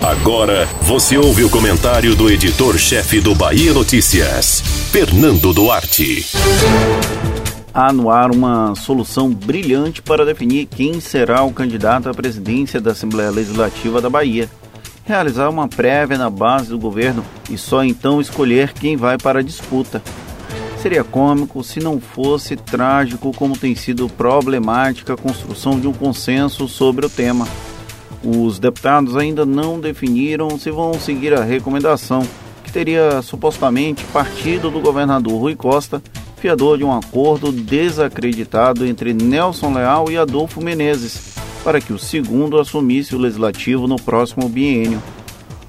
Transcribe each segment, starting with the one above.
Agora você ouve o comentário do editor-chefe do Bahia Notícias, Fernando Duarte. Há no ar uma solução brilhante para definir quem será o candidato à presidência da Assembleia Legislativa da Bahia. Realizar uma prévia na base do governo e só então escolher quem vai para a disputa. Seria cômico se não fosse trágico como tem sido problemática a construção de um consenso sobre o tema. Os deputados ainda não definiram se vão seguir a recomendação, que teria supostamente partido do governador Rui Costa, fiador de um acordo desacreditado entre Nelson Leal e Adolfo Menezes, para que o segundo assumisse o legislativo no próximo biênio.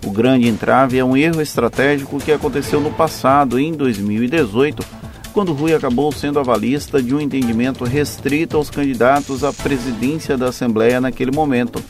O grande entrave é um erro estratégico que aconteceu no passado, em 2018 quando Rui acabou sendo avalista de um entendimento restrito aos candidatos à presidência da Assembleia naquele momento.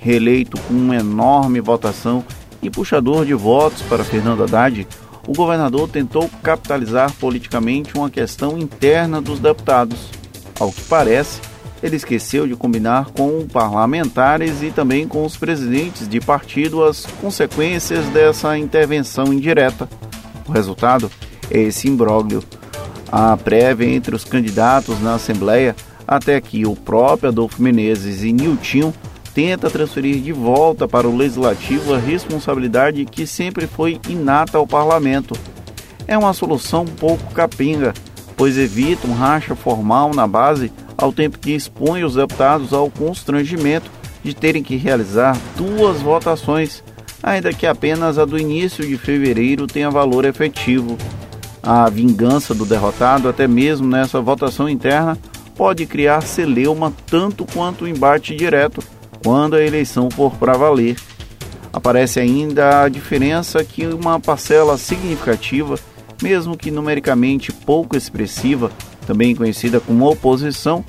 Reeleito com uma enorme votação e puxador de votos para Fernando Haddad, o governador tentou capitalizar politicamente uma questão interna dos deputados. Ao que parece, ele esqueceu de combinar com parlamentares e também com os presidentes de partido as consequências dessa intervenção indireta. O resultado é esse imbróglio a prévia entre os candidatos na Assembleia até que o próprio Adolfo Menezes e Nilton tenta transferir de volta para o Legislativo a responsabilidade que sempre foi inata ao Parlamento. É uma solução pouco capinga, pois evita um racha formal na base ao tempo que expõe os deputados ao constrangimento de terem que realizar duas votações, ainda que apenas a do início de fevereiro tenha valor efetivo a vingança do derrotado, até mesmo nessa votação interna, pode criar celeuma tanto quanto o embate direto quando a eleição for para valer. Aparece ainda a diferença que uma parcela significativa, mesmo que numericamente pouco expressiva, também conhecida como oposição,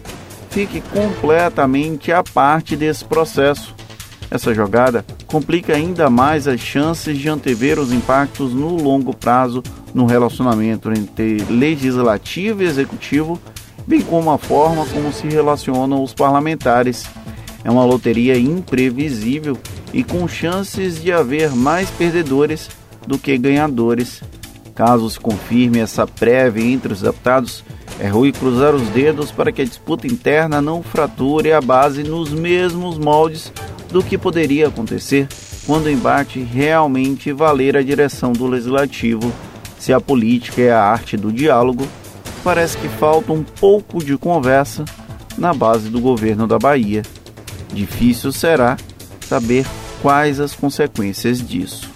fique completamente à parte desse processo. Essa jogada complica ainda mais as chances de antever os impactos no longo prazo no relacionamento entre legislativo e executivo, bem como a forma como se relacionam os parlamentares. É uma loteria imprevisível e com chances de haver mais perdedores do que ganhadores. Caso se confirme essa prévia entre os deputados, é ruim cruzar os dedos para que a disputa interna não frature a base nos mesmos moldes do que poderia acontecer quando o embate realmente valer a direção do legislativo. Se a política é a arte do diálogo, parece que falta um pouco de conversa na base do governo da Bahia. Difícil será saber quais as consequências disso.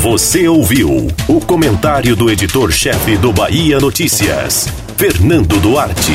Você ouviu o comentário do editor-chefe do Bahia Notícias, Fernando Duarte.